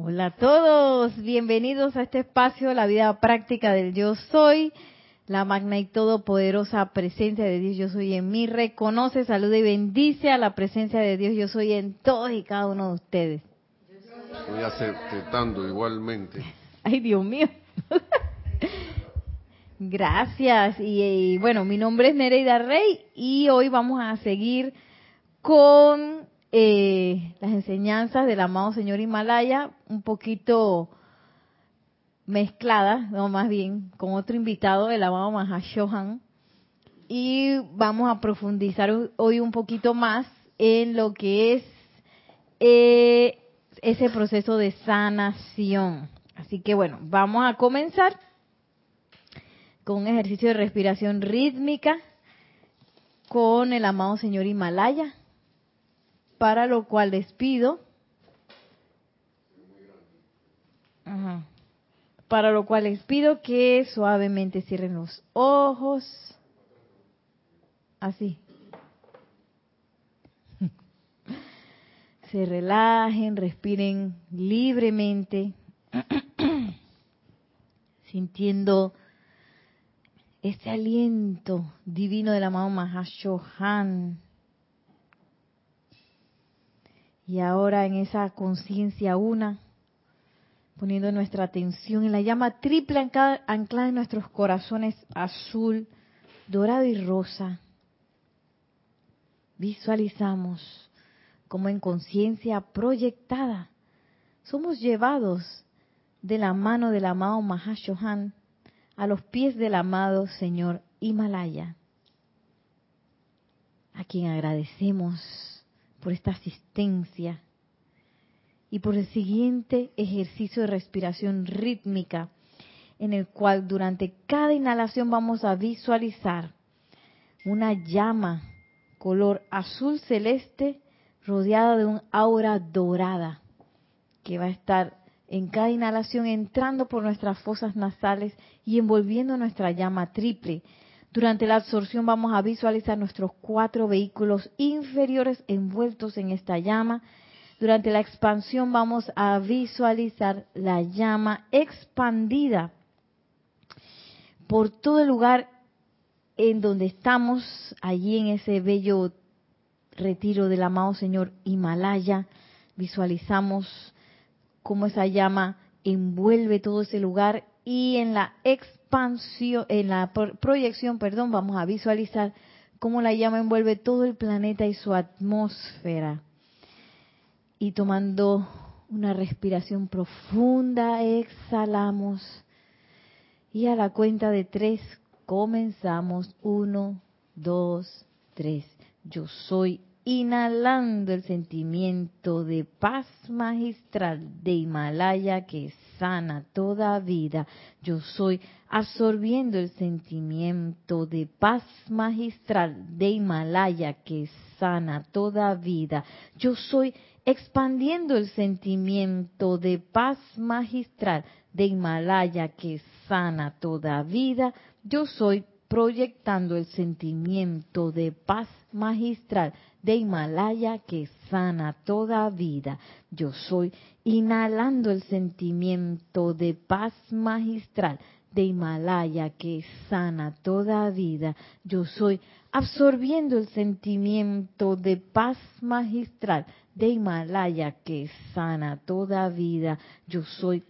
Hola a todos, bienvenidos a este espacio, la vida práctica del yo soy, la magna y todopoderosa presencia de Dios yo soy en mí, reconoce, saluda y bendice a la presencia de Dios yo soy en todos y cada uno de ustedes. Estoy aceptando igualmente. Ay, Dios mío. Gracias. Y, y, bueno, mi nombre es Nereida Rey y hoy vamos a seguir con eh, las enseñanzas del amado señor Himalaya, un poquito mezcladas, no más bien, con otro invitado, el amado Mahashohan. Y vamos a profundizar hoy un poquito más en lo que es eh, ese proceso de sanación. Así que bueno, vamos a comenzar con un ejercicio de respiración rítmica con el amado señor Himalaya para lo cual les pido, para lo cual les pido que suavemente cierren los ojos, así. Se relajen, respiren libremente, sintiendo este aliento divino de la amado Mahashohan y ahora en esa conciencia una, poniendo nuestra atención en la llama triple anclada en nuestros corazones azul, dorado y rosa, visualizamos como en conciencia proyectada somos llevados de la mano del amado Mahashohan a los pies del amado Señor Himalaya, a quien agradecemos por esta asistencia y por el siguiente ejercicio de respiración rítmica en el cual durante cada inhalación vamos a visualizar una llama color azul celeste rodeada de un aura dorada que va a estar en cada inhalación entrando por nuestras fosas nasales y envolviendo nuestra llama triple durante la absorción vamos a visualizar nuestros cuatro vehículos inferiores envueltos en esta llama. Durante la expansión vamos a visualizar la llama expandida por todo el lugar en donde estamos, allí en ese bello retiro del amado Señor Himalaya. Visualizamos cómo esa llama envuelve todo ese lugar y en la expansión, en la proyección, perdón, vamos a visualizar cómo la llama envuelve todo el planeta y su atmósfera. Y tomando una respiración profunda, exhalamos. Y a la cuenta de tres comenzamos. Uno, dos, tres. Yo soy inhalando el sentimiento de paz magistral de Himalaya que sana toda vida. Yo soy absorbiendo el sentimiento de paz magistral de Himalaya que sana toda vida. Yo soy expandiendo el sentimiento de paz magistral de Himalaya que sana toda vida. Yo soy proyectando el sentimiento de paz magistral de Himalaya que sana toda vida. Yo soy inhalando el sentimiento de paz magistral de Himalaya que sana toda vida. Yo soy absorbiendo el sentimiento de paz magistral de Himalaya que sana toda vida. Yo soy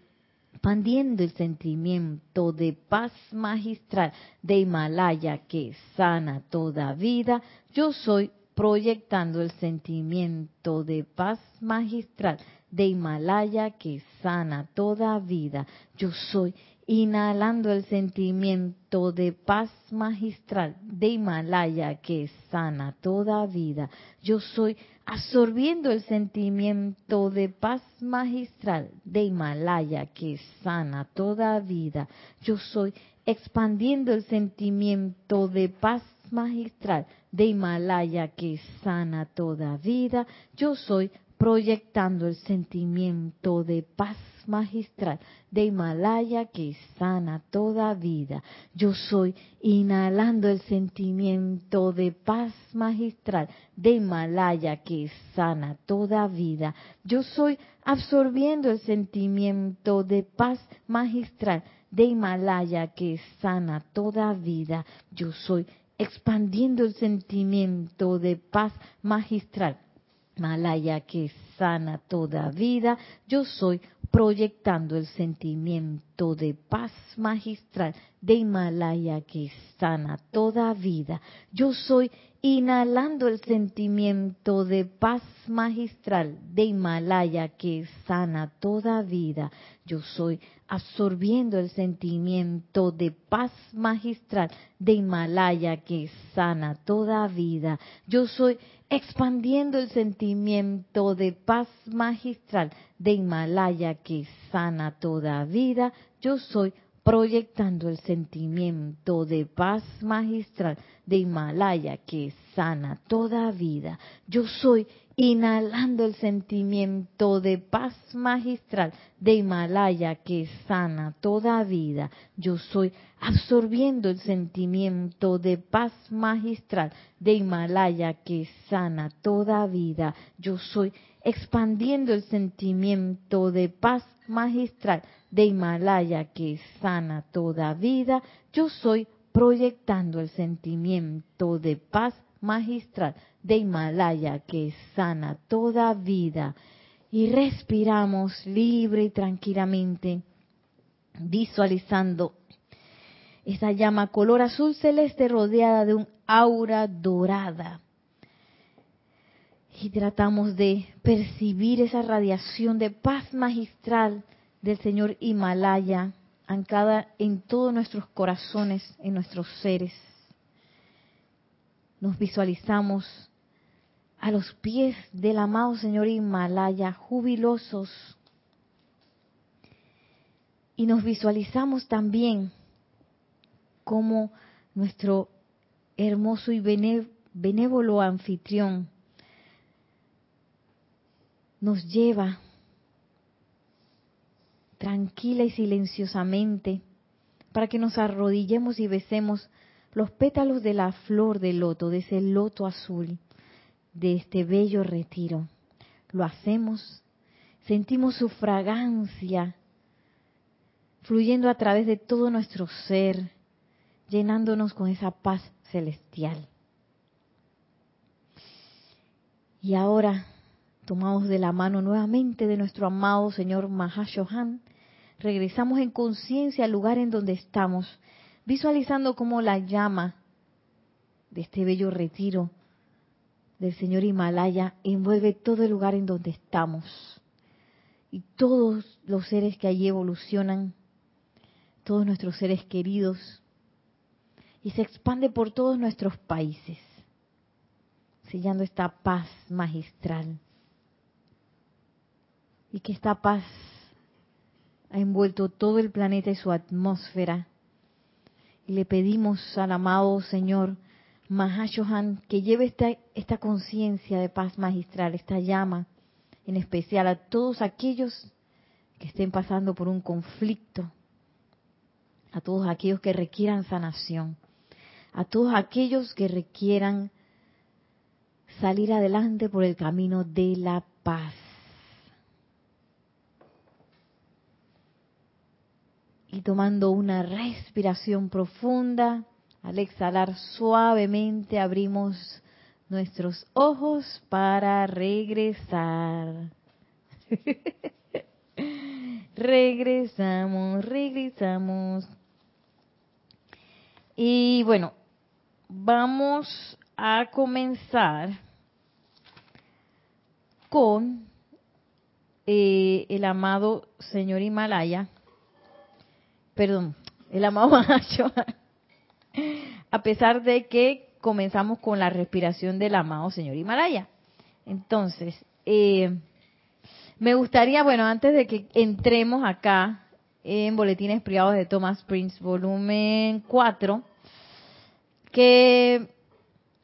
expandiendo el sentimiento de paz magistral de Himalaya que sana toda vida, yo soy proyectando el sentimiento de paz magistral de Himalaya que sana toda vida. Yo soy inhalando el sentimiento de paz magistral de Himalaya que sana toda vida. Yo soy absorbiendo el sentimiento de paz magistral de Himalaya que sana toda vida. Yo soy expandiendo el sentimiento de paz magistral de Himalaya que sana toda vida. Yo soy proyectando el sentimiento de paz magistral de Himalaya que sana toda vida. Yo soy inhalando el sentimiento de paz magistral de Himalaya que sana toda vida. Yo soy absorbiendo el sentimiento de paz magistral de Himalaya que sana toda vida. Yo soy expandiendo el sentimiento de paz magistral. Himalaya que sana toda vida. Yo soy proyectando el sentimiento de paz magistral de Himalaya que sana toda vida. Yo soy inhalando el sentimiento de paz magistral de Himalaya que sana toda vida. Yo soy absorbiendo el sentimiento de paz magistral de Himalaya que sana toda vida. Yo soy expandiendo el sentimiento de paz magistral de Himalaya que sana toda vida. Yo soy proyectando el sentimiento de paz magistral de Himalaya que sana toda vida. Yo soy inhalando el sentimiento de paz magistral de Himalaya que sana toda vida. Yo soy absorbiendo el sentimiento de paz magistral de Himalaya que sana toda vida. Yo soy expandiendo el sentimiento de paz magistral de Himalaya que sana toda vida, yo soy proyectando el sentimiento de paz magistral de Himalaya que sana toda vida. Y respiramos libre y tranquilamente, visualizando esa llama color azul celeste rodeada de un aura dorada. Y tratamos de percibir esa radiación de paz magistral del Señor Himalaya, anclada en todos nuestros corazones, en nuestros seres. Nos visualizamos a los pies del amado Señor Himalaya, jubilosos. Y nos visualizamos también como nuestro hermoso y benévolo anfitrión nos lleva tranquila y silenciosamente, para que nos arrodillemos y besemos los pétalos de la flor de loto, de ese loto azul, de este bello retiro. Lo hacemos, sentimos su fragancia fluyendo a través de todo nuestro ser, llenándonos con esa paz celestial. Y ahora tomados de la mano nuevamente de nuestro amado Señor Mahashohan, regresamos en conciencia al lugar en donde estamos, visualizando cómo la llama de este bello retiro del Señor Himalaya envuelve todo el lugar en donde estamos. Y todos los seres que allí evolucionan, todos nuestros seres queridos, y se expande por todos nuestros países, sellando esta paz magistral y que esta paz ha envuelto todo el planeta y su atmósfera. Le pedimos al amado Señor Mahashohan que lleve esta, esta conciencia de paz magistral, esta llama, en especial a todos aquellos que estén pasando por un conflicto, a todos aquellos que requieran sanación, a todos aquellos que requieran salir adelante por el camino de la paz. Y tomando una respiración profunda, al exhalar suavemente abrimos nuestros ojos para regresar. regresamos, regresamos. Y bueno, vamos a comenzar con eh, el amado señor Himalaya perdón, el amado a pesar de que comenzamos con la respiración del amado señor Himalaya. Entonces, eh, me gustaría, bueno, antes de que entremos acá en Boletines Privados de Thomas Prince, volumen 4, que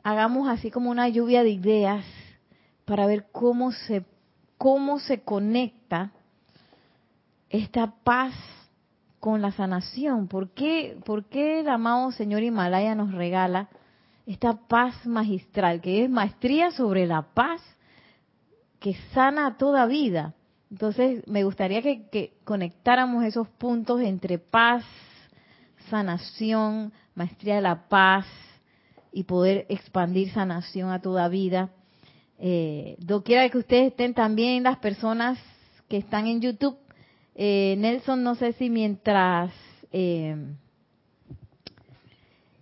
hagamos así como una lluvia de ideas para ver cómo se cómo se conecta esta paz con la sanación. ¿Por qué, ¿Por qué el amado Señor Himalaya nos regala esta paz magistral, que es maestría sobre la paz que sana toda vida? Entonces, me gustaría que, conectáramos esos puntos entre paz, sanación, maestría de la paz y poder expandir sanación a toda vida. Eh, quiera que ustedes estén también, las personas que están en YouTube, eh, Nelson, no sé si mientras eh,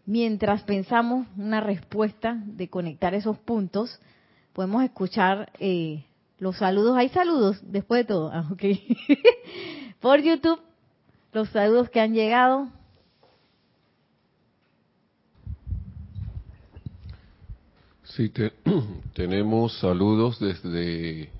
mientras pensamos una respuesta de conectar esos puntos, podemos escuchar eh, los saludos. Hay saludos después de todo, ah, por YouTube, los saludos que han llegado. Sí, tenemos saludos desde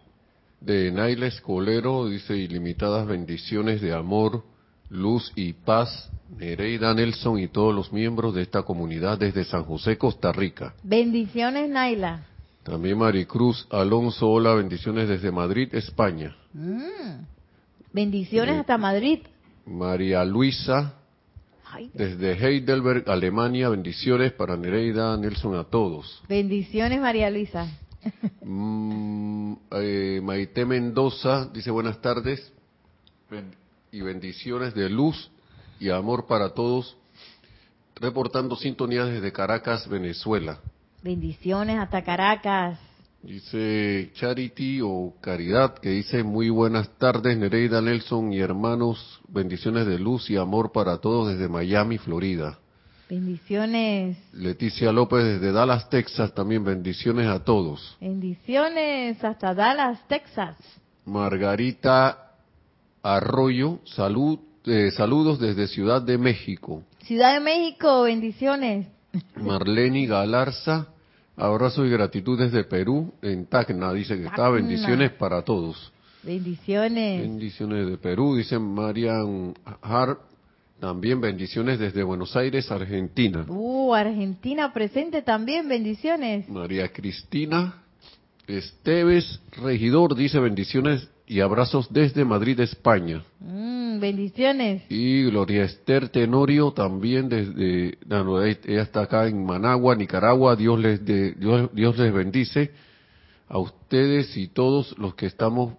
de Naila Escolero, dice ilimitadas bendiciones de amor, luz y paz. Nereida Nelson y todos los miembros de esta comunidad desde San José, Costa Rica. Bendiciones, Naila. También Maricruz Alonso, hola, bendiciones desde Madrid, España. Mm. Bendiciones hasta Madrid. María Luisa desde Heidelberg, Alemania, bendiciones para Nereida, Nelson, a todos. Bendiciones, María Luisa. Mm, eh, Maite Mendoza dice buenas tardes y bendiciones de luz y amor para todos, reportando sintonía desde Caracas, Venezuela. Bendiciones hasta Caracas. Dice Charity o Caridad, que dice muy buenas tardes Nereida Nelson y hermanos, bendiciones de luz y amor para todos desde Miami, Florida. Bendiciones. Leticia López desde Dallas, Texas, también bendiciones a todos. Bendiciones hasta Dallas, Texas. Margarita Arroyo, salud, eh, saludos desde Ciudad de México. Ciudad de México, bendiciones. Marlene Galarza, Abrazo y gratitud desde Perú, en Tacna, dice que está. Bendiciones para todos. Bendiciones. Bendiciones de Perú, dice Marian Hart. También bendiciones desde Buenos Aires, Argentina. Uh, Argentina presente también, bendiciones. María Cristina Esteves Regidor dice bendiciones y abrazos desde Madrid, España. Mm, bendiciones. Y Gloria Esther Tenorio también desde, ella está acá en Managua, Nicaragua. Dios les, Dios, Dios les bendice a ustedes y todos los que estamos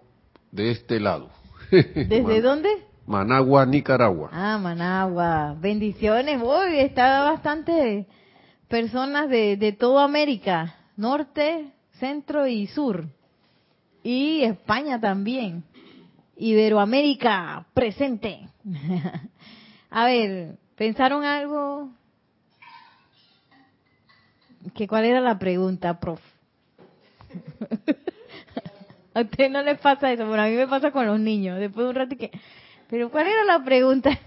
de este lado. ¿Desde dónde? Managua, Nicaragua. Ah, Managua. Bendiciones. Hoy está bastante personas de, de toda América, norte, centro y sur y España también. Iberoamérica presente. A ver, ¿pensaron algo? ¿Que ¿Cuál era la pregunta, prof? a usted no les pasa eso, pero a mí me pasa con los niños. Después de un rato que... Pero ¿cuál era la pregunta?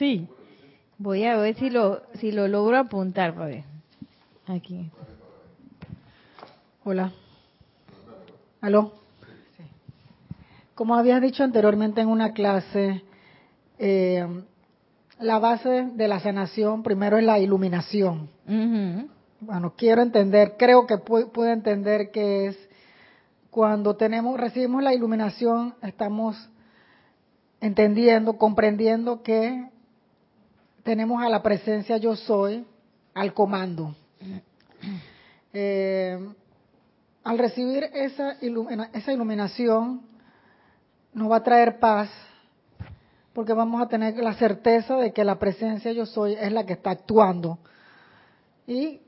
Sí. Voy a ver si lo, si lo logro apuntar, para ver. Aquí. Hola. ¿Aló? Como habías dicho anteriormente en una clase, eh, la base de la sanación primero es la iluminación. Bueno, quiero entender, creo que puedo entender que es cuando tenemos, recibimos la iluminación, estamos entendiendo, comprendiendo que tenemos a la presencia yo soy, al comando. Eh, al recibir esa, esa iluminación, nos va a traer paz, porque vamos a tener la certeza de que la presencia yo soy es la que está actuando. Y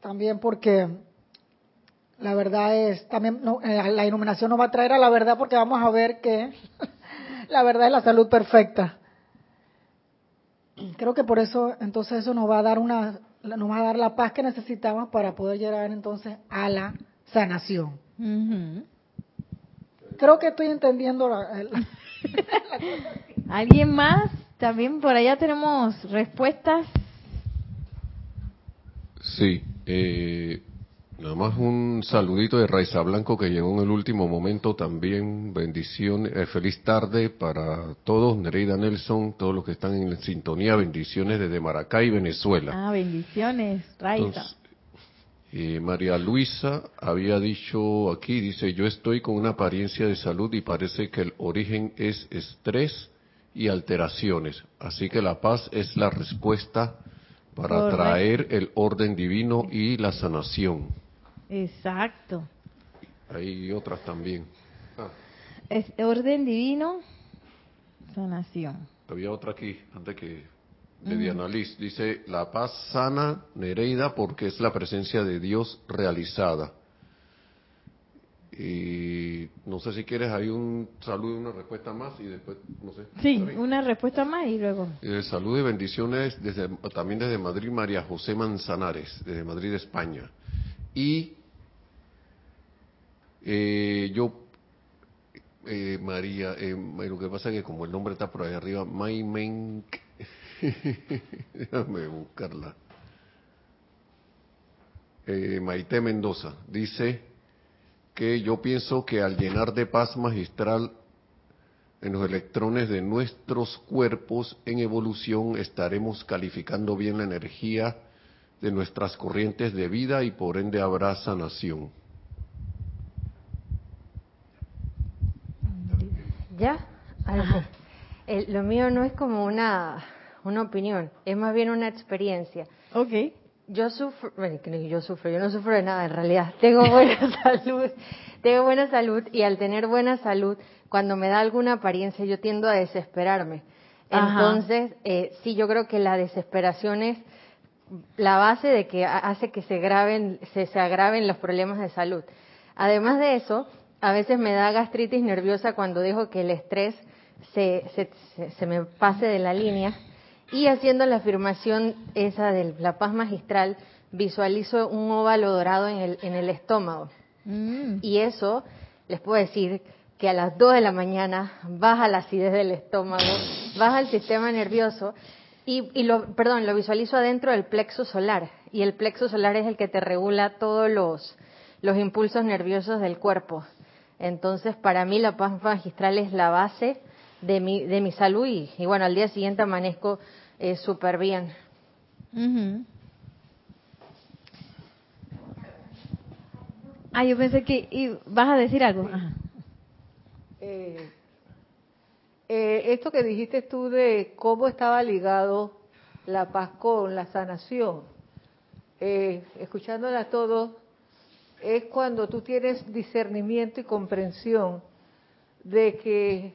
también porque la verdad es, también eh, la iluminación nos va a traer a la verdad porque vamos a ver que la verdad es la salud perfecta. Creo que por eso entonces eso nos va a dar una nos va a dar la paz que necesitamos para poder llegar entonces a la sanación. Creo que estoy entendiendo ¿Alguien más? También por allá tenemos respuestas. Sí. Eh, Nada más un saludito de Raiza Blanco que llegó en el último momento también. Bendiciones, eh, feliz tarde para todos. Nereida Nelson, todos los que están en sintonía. Bendiciones desde Maracay, Venezuela. Ah, bendiciones, Raiza. Eh, María Luisa había dicho aquí, dice, yo estoy con una apariencia de salud y parece que el origen es estrés y alteraciones. Así que la paz es la respuesta para traer el orden divino y la sanación. Exacto. Hay otras también. Ah. Es orden divino, sanación. Había otra aquí, antes que de Diana Liz. Dice, la paz sana Nereida porque es la presencia de Dios realizada. Y no sé si quieres, hay un saludo y una respuesta más y después, no sé. Sí, una respuesta más y luego. Eh, salud y bendiciones desde, también desde Madrid, María José Manzanares, desde Madrid, España. Y eh, yo, eh, María, eh, lo que pasa es que como el nombre está por ahí arriba, Maimen, déjame buscarla. Eh, Maite Mendoza dice que yo pienso que al llenar de paz magistral en los electrones de nuestros cuerpos en evolución estaremos calificando bien la energía de nuestras corrientes de vida y por ende habrá sanación. ¿Ya? lo mío no es como una, una opinión, es más bien una experiencia. Ok. Yo sufro, bueno, yo sufro, yo no sufro de nada en realidad. Tengo buena salud, tengo buena salud y al tener buena salud, cuando me da alguna apariencia, yo tiendo a desesperarme. Entonces, eh, sí, yo creo que la desesperación es la base de que hace que se, graben, se, se agraven los problemas de salud. Además de eso, a veces me da gastritis nerviosa cuando dejo que el estrés se, se, me pase de la línea. Y haciendo la afirmación esa de la paz magistral, visualizo un óvalo dorado en el, en el estómago. Mm. Y eso, les puedo decir que a las 2 de la mañana baja la acidez del estómago, baja el sistema nervioso y, y, lo, perdón, lo visualizo adentro del plexo solar. Y el plexo solar es el que te regula todos los, los impulsos nerviosos del cuerpo. Entonces, para mí la paz magistral es la base de mi, de mi salud y, bueno, al día siguiente amanezco eh, súper bien. Ah, yo pensé que vas a decir algo. Eh, eh, esto que dijiste tú de cómo estaba ligado la paz con la sanación, eh, escuchándola todos, es cuando tú tienes discernimiento y comprensión de que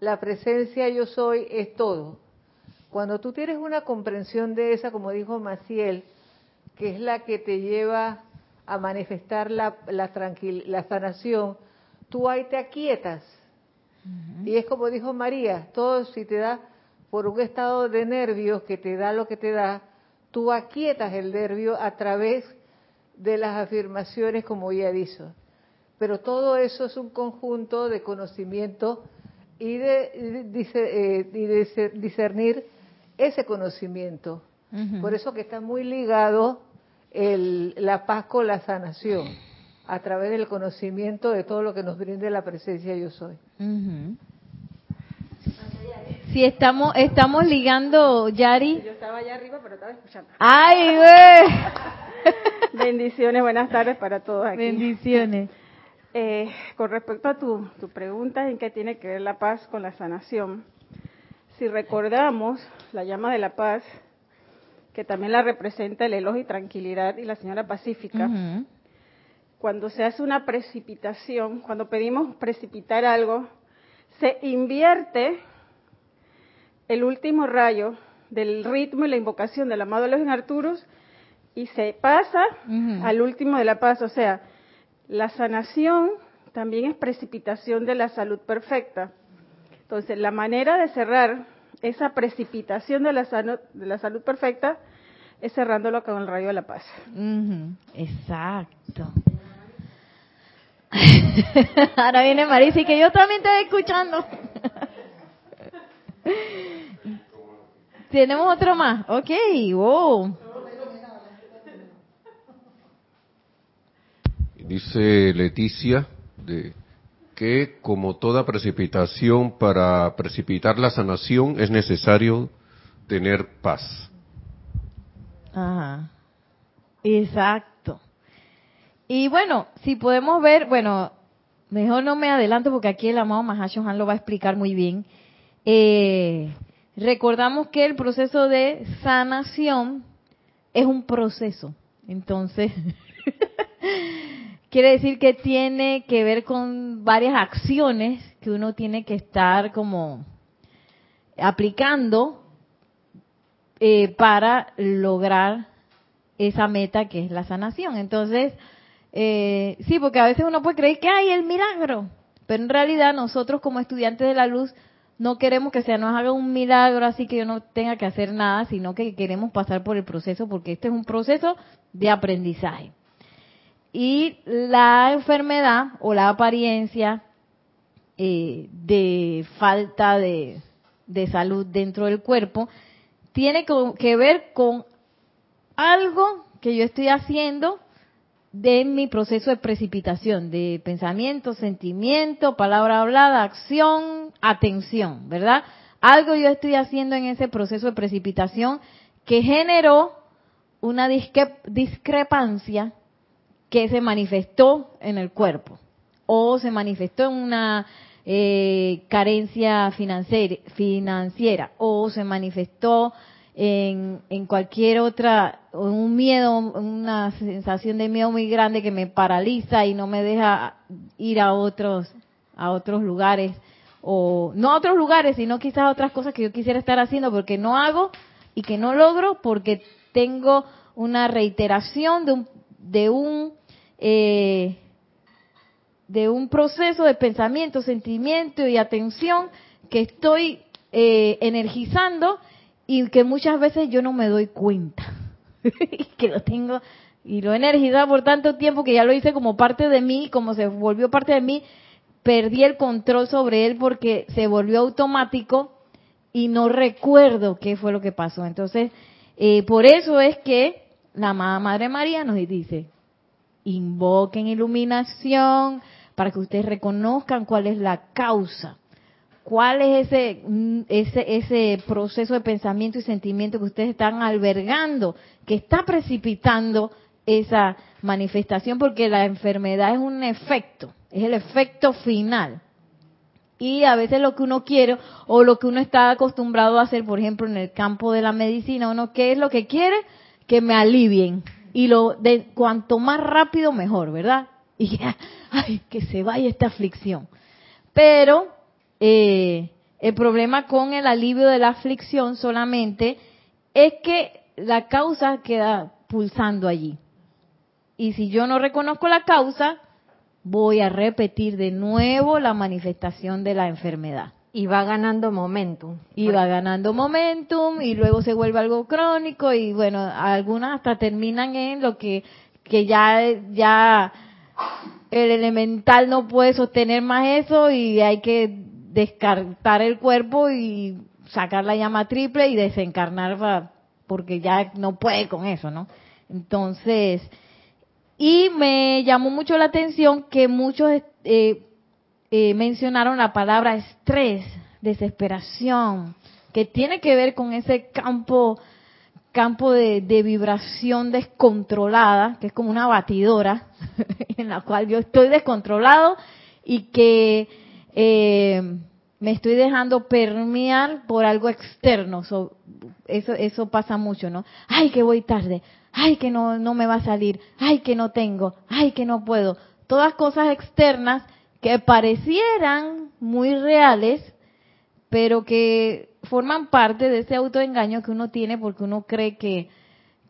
la presencia yo soy es todo. Cuando tú tienes una comprensión de esa, como dijo Maciel, que es la que te lleva a manifestar la, la, la sanación, tú ahí te aquietas. Y es como dijo María, todo si te da por un estado de nervios que te da lo que te da, tú aquietas el nervio a través de las afirmaciones como ya dicho. Pero todo eso es un conjunto de conocimiento y de, eh, discernir ese conocimiento. Por eso que está muy ligado el, la paz con la sanación, a través del conocimiento de todo lo que nos brinde la presencia yo soy. Si estamos estamos ligando, Yari. Yo estaba allá arriba, pero estaba escuchando. ¡Ay, güey! Bendiciones, buenas tardes para todos aquí. Bendiciones. Eh, con respecto a tu, tu pregunta en qué tiene que ver la paz con la sanación, si recordamos la llama de la paz, que también la representa el elogio y tranquilidad y la señora pacífica, cuando se hace una precipitación, cuando pedimos precipitar algo, se invierte el último rayo del ritmo y la invocación del amado en Arturus y se pasa al último de la paz. O sea, la sanación también es precipitación de la salud perfecta. Entonces, la manera de cerrar esa precipitación de la, de la salud perfecta es cerrándolo con el rayo de la paz. Exacto. Ahora viene Marisa y que yo también estoy escuchando. Tenemos otro más. Ok, wow. Dice Leticia de que como toda precipitación para precipitar la sanación es necesario tener paz. Ajá. Exacto. Y bueno, si podemos ver, bueno, mejor no me adelanto porque aquí el amado Mahashohan lo va a explicar muy bien. Eh, recordamos que el proceso de sanación es un proceso. Entonces, quiere decir que tiene que ver con varias acciones que uno tiene que estar como aplicando eh, para lograr esa meta que es la sanación. Entonces, eh, sí, porque a veces uno puede creer que hay el milagro, pero en realidad nosotros como estudiantes de la luz no queremos que se nos haga un milagro así que yo no tenga que hacer nada, sino que queremos pasar por el proceso porque este es un proceso de aprendizaje. Y la enfermedad o la apariencia eh, de falta de, de salud dentro del cuerpo tiene que ver con algo que yo estoy haciendo de mi proceso de precipitación, de pensamiento, sentimiento, palabra hablada, acción, atención, ¿verdad? Algo yo estoy haciendo en ese proceso de precipitación que generó una discrepancia que se manifestó en el cuerpo o se manifestó en una eh, carencia financiera o se manifestó en, en cualquier otra, un miedo, una sensación de miedo muy grande que me paraliza y no me deja ir a otros, a otros lugares, o no a otros lugares, sino quizás a otras cosas que yo quisiera estar haciendo porque no hago y que no logro porque tengo una reiteración de un, de un, eh, de un proceso de pensamiento, sentimiento y atención que estoy eh, energizando y que muchas veces yo no me doy cuenta que lo tengo y lo he energizado por tanto tiempo que ya lo hice como parte de mí, como se volvió parte de mí, perdí el control sobre él porque se volvió automático y no recuerdo qué fue lo que pasó. Entonces, eh, por eso es que la Madre María nos dice, invoquen iluminación para que ustedes reconozcan cuál es la causa cuál es ese, mm, ese, ese proceso de pensamiento y sentimiento que ustedes están albergando, que está precipitando esa manifestación, porque la enfermedad es un efecto, es el efecto final. Y a veces lo que uno quiere o lo que uno está acostumbrado a hacer, por ejemplo, en el campo de la medicina, uno qué es lo que quiere, que me alivien. Y lo de cuanto más rápido mejor, ¿verdad? Y ya, ay, que se vaya esta aflicción. Pero eh, el problema con el alivio de la aflicción solamente es que la causa queda pulsando allí. Y si yo no reconozco la causa, voy a repetir de nuevo la manifestación de la enfermedad. Y va ganando momentum. Y va ganando momentum y luego se vuelve algo crónico y bueno, algunas hasta terminan en lo que, que ya, ya el elemental no puede sostener más eso y hay que descartar el cuerpo y sacar la llama triple y desencarnar porque ya no puede con eso, ¿no? Entonces, y me llamó mucho la atención que muchos eh, eh, mencionaron la palabra estrés, desesperación, que tiene que ver con ese campo campo de, de, vibración descontrolada, que es como una batidora, en la cual yo estoy descontrolado y que eh, me estoy dejando permear por algo externo. eso, eso pasa mucho, ¿no? Ay, que voy tarde. Ay, que no, no me va a salir. Ay, que no tengo. Ay, que no puedo. Todas cosas externas que parecieran muy reales, pero que forman parte de ese autoengaño que uno tiene porque uno cree que,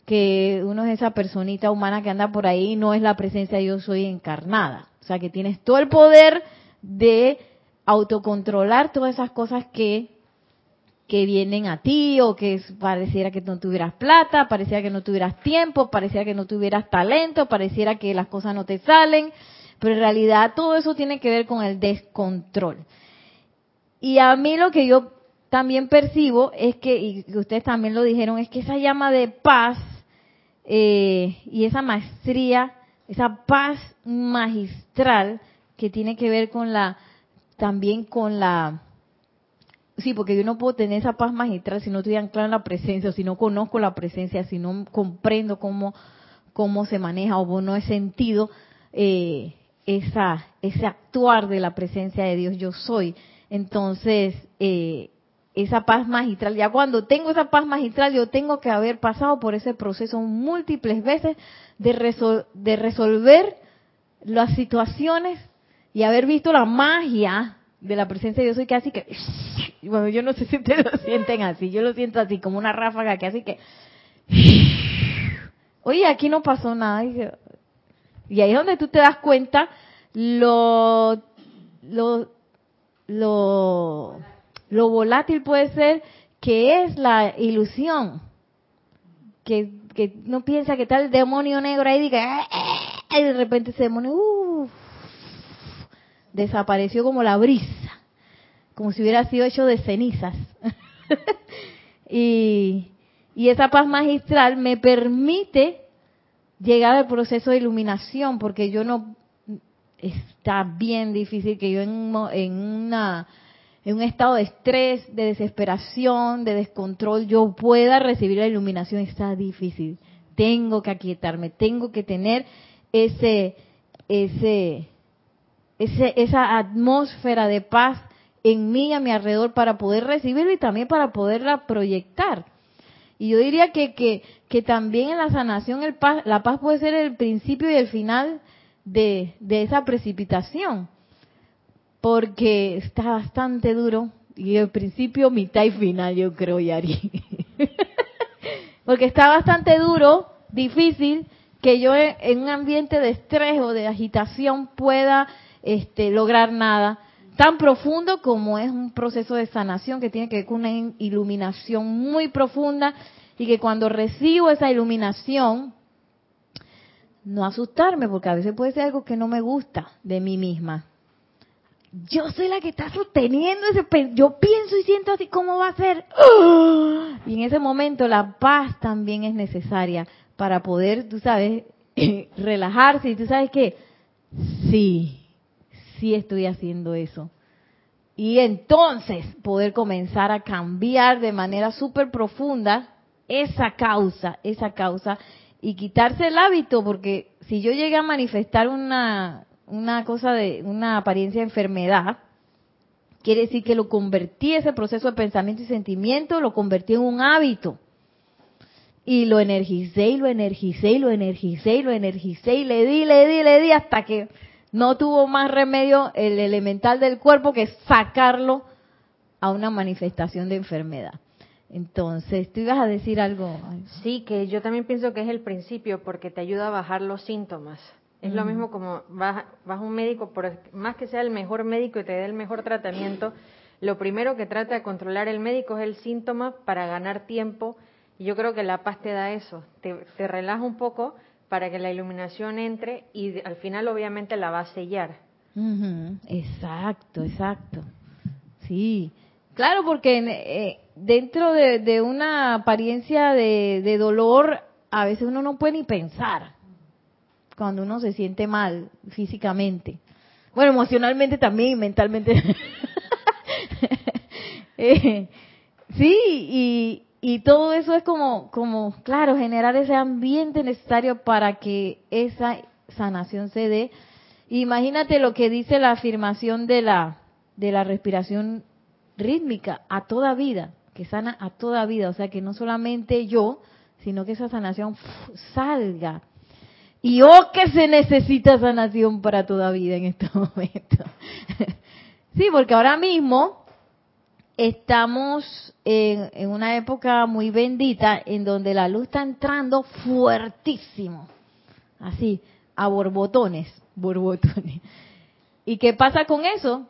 que uno es esa personita humana que anda por ahí y no es la presencia de yo soy encarnada. O sea, que tienes todo el poder de autocontrolar todas esas cosas que que vienen a ti o que pareciera que no tuvieras plata, pareciera que no tuvieras tiempo, pareciera que no tuvieras talento, pareciera que las cosas no te salen, pero en realidad todo eso tiene que ver con el descontrol. Y a mí lo que yo también percibo es que, y ustedes también lo dijeron, es que esa llama de paz eh, y esa maestría esa paz magistral que tiene que ver con la, también con la, sí, porque yo no puedo tener esa paz magistral si no estoy anclado en la presencia, si no conozco la presencia, si no comprendo cómo, cómo se maneja o no he sentido eh, esa, ese actuar de la presencia de Dios yo soy. Entonces, eh, esa paz magistral, ya cuando tengo esa paz magistral, yo tengo que haber pasado por ese proceso múltiples veces de, de resolver las situaciones y haber visto la magia de la presencia de Dios y que así que, bueno, yo no sé si ustedes lo sienten así, yo lo siento así como una ráfaga que así que, oye, aquí no pasó nada. Ahí es donde tú te das cuenta lo, lo, lo, volátil puede ser que es la ilusión. Que, que no piensa que está el demonio negro ahí y diga, eh, eh", y de repente ese demonio, desapareció como la brisa, como si hubiera sido hecho de cenizas. y, y esa paz magistral me permite llegar al proceso de iluminación, porque yo no, está bien difícil que yo en, una, en un estado de estrés, de desesperación, de descontrol, yo pueda recibir la iluminación, está difícil. Tengo que aquietarme, tengo que tener ese, ese, ese, esa atmósfera de paz en mí, a mi alrededor, para poder recibirla y también para poderla proyectar. Y yo diría que, que, que también en la sanación el paz, la paz puede ser el principio y el final de, de esa precipitación, porque está bastante duro y el principio, mitad y final, yo creo, Yari. porque está bastante duro, difícil, que yo en un ambiente de estrés o de agitación pueda este, lograr nada tan profundo como es un proceso de sanación que tiene que ver con una iluminación muy profunda y que cuando recibo esa iluminación, no asustarme, porque a veces puede ser algo que no me gusta de mí misma. Yo soy la que está sosteniendo ese, yo pienso y siento así, ¿cómo va a ser? Y en ese momento la paz también es necesaria para poder, tú sabes, relajarse y tú sabes que sí, sí estoy haciendo eso. Y entonces poder comenzar a cambiar de manera súper profunda esa causa, esa causa, y quitarse el hábito, porque si yo llegué a manifestar una, una cosa de, una apariencia de enfermedad, quiere decir que lo convertí, ese proceso de pensamiento y sentimiento, lo convertí en un hábito. Y lo energicé y lo energicé y lo energicé y lo energicé y le di, le di, le di hasta que no tuvo más remedio el elemental del cuerpo que sacarlo a una manifestación de enfermedad. Entonces, tú ibas a decir algo. Sí, que yo también pienso que es el principio porque te ayuda a bajar los síntomas. Es lo mismo como vas, vas a un médico, por más que sea el mejor médico y te dé el mejor tratamiento, lo primero que trata de controlar el médico es el síntoma para ganar tiempo. Y yo creo que la paz te da eso, te, te relaja un poco para que la iluminación entre y al final obviamente la va a sellar. Exacto, exacto. Sí, claro, porque eh, dentro de, una apariencia de, dolor, a veces uno no puede ni pensar cuando uno se siente mal físicamente. Bueno, emocionalmente también mentalmente. eh, sí, y, y todo eso es como, como, claro, generar ese ambiente necesario para que esa sanación se dé. Imagínate lo que dice la afirmación de la, de la respiración rítmica a toda vida, que sana a toda vida, o sea que no solamente yo, sino que esa sanación salga. Y oh que se necesita sanación para toda vida en este momento. sí, porque ahora mismo estamos en, una época muy bendita en donde la luz está entrando fuertísimo, así, a borbotones, borbotones. ¿Y qué pasa con eso?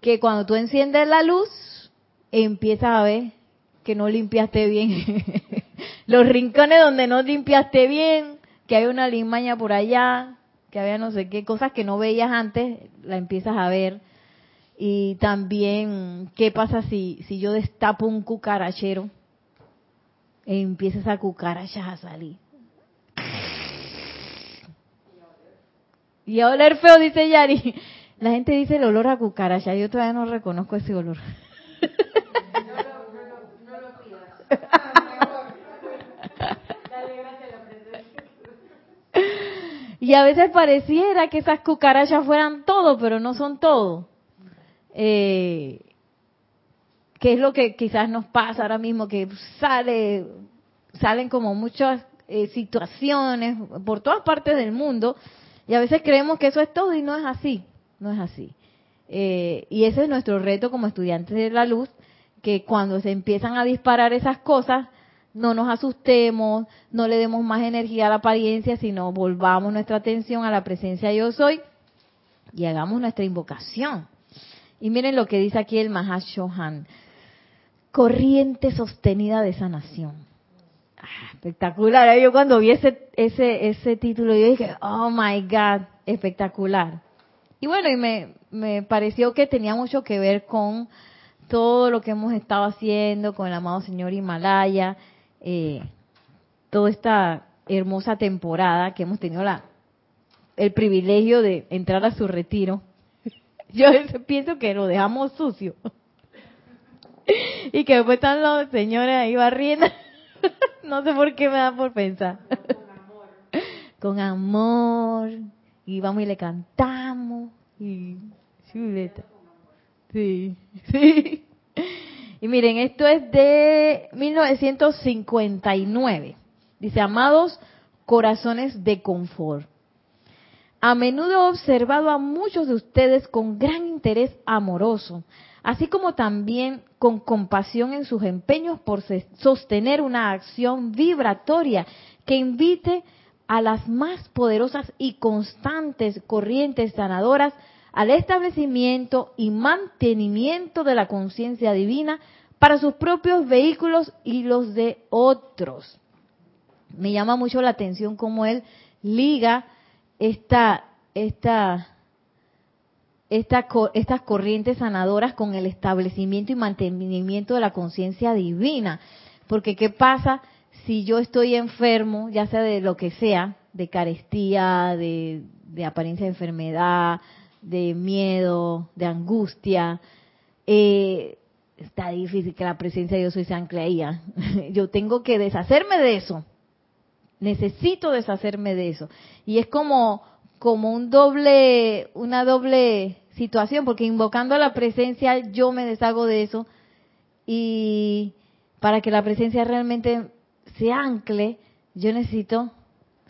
Que cuando tú enciendes la luz, empiezas a ver que no limpiaste bien los rincones donde no limpiaste bien, que hay una limaña por allá, que había no sé qué cosas que no veías antes, la empiezas a ver y también, ¿qué pasa si, si yo destapo un cucarachero e empieza esa cucaracha a salir? Y a oler feo, dice Yari. La gente dice el olor a cucaracha. Yo todavía no reconozco ese olor. Y a veces pareciera que esas cucarachas fueran todo, pero no son todo. Eh, ¿Qué es lo que quizás nos pasa ahora mismo? Que sale, salen como muchas eh, situaciones por todas partes del mundo y a veces creemos que eso es todo y no es así, no es así. Eh, y ese es nuestro reto como estudiantes de la luz, que cuando se empiezan a disparar esas cosas, no nos asustemos, no le demos más energía a la apariencia, sino volvamos nuestra atención a la presencia yo soy y hagamos nuestra invocación. Y miren lo que dice aquí el Mahashohan. Corriente sostenida de sanación. Ah, espectacular. Yo cuando vi ese, ese, ese título, yo dije, oh my God, espectacular. Y bueno, y me, me pareció que tenía mucho que ver con todo lo que hemos estado haciendo con el amado Señor Himalaya, eh, toda esta hermosa temporada que hemos tenido la, el privilegio de entrar a su retiro. Yo pienso que lo dejamos sucio. y que después están los señores ahí barriendo. no sé por qué me da por pensar. Con amor. Con amor. Y vamos y le cantamos. Y. Sí, sí. Y miren, esto es de 1959. Dice, amados corazones de confort. A menudo he observado a muchos de ustedes con gran interés amoroso, así como también con compasión en sus empeños por sostener una acción vibratoria que invite a las más poderosas y constantes corrientes sanadoras al establecimiento y mantenimiento de la conciencia divina para sus propios vehículos y los de otros. Me llama mucho la atención cómo él liga esta, esta, estas corrientes sanadoras con el establecimiento y mantenimiento de la conciencia divina. Porque ¿qué pasa si yo estoy enfermo, ya sea de lo que sea, de carestía, de, apariencia de enfermedad, de miedo, de angustia, eh, está difícil que la presencia de Dios soy se ancle. ¿ah? Yo tengo que deshacerme de eso. Necesito deshacerme de eso. Y es como, como un doble, una doble situación, porque invocando a la presencia yo me deshago de eso. Y para que la presencia realmente se ancle, yo necesito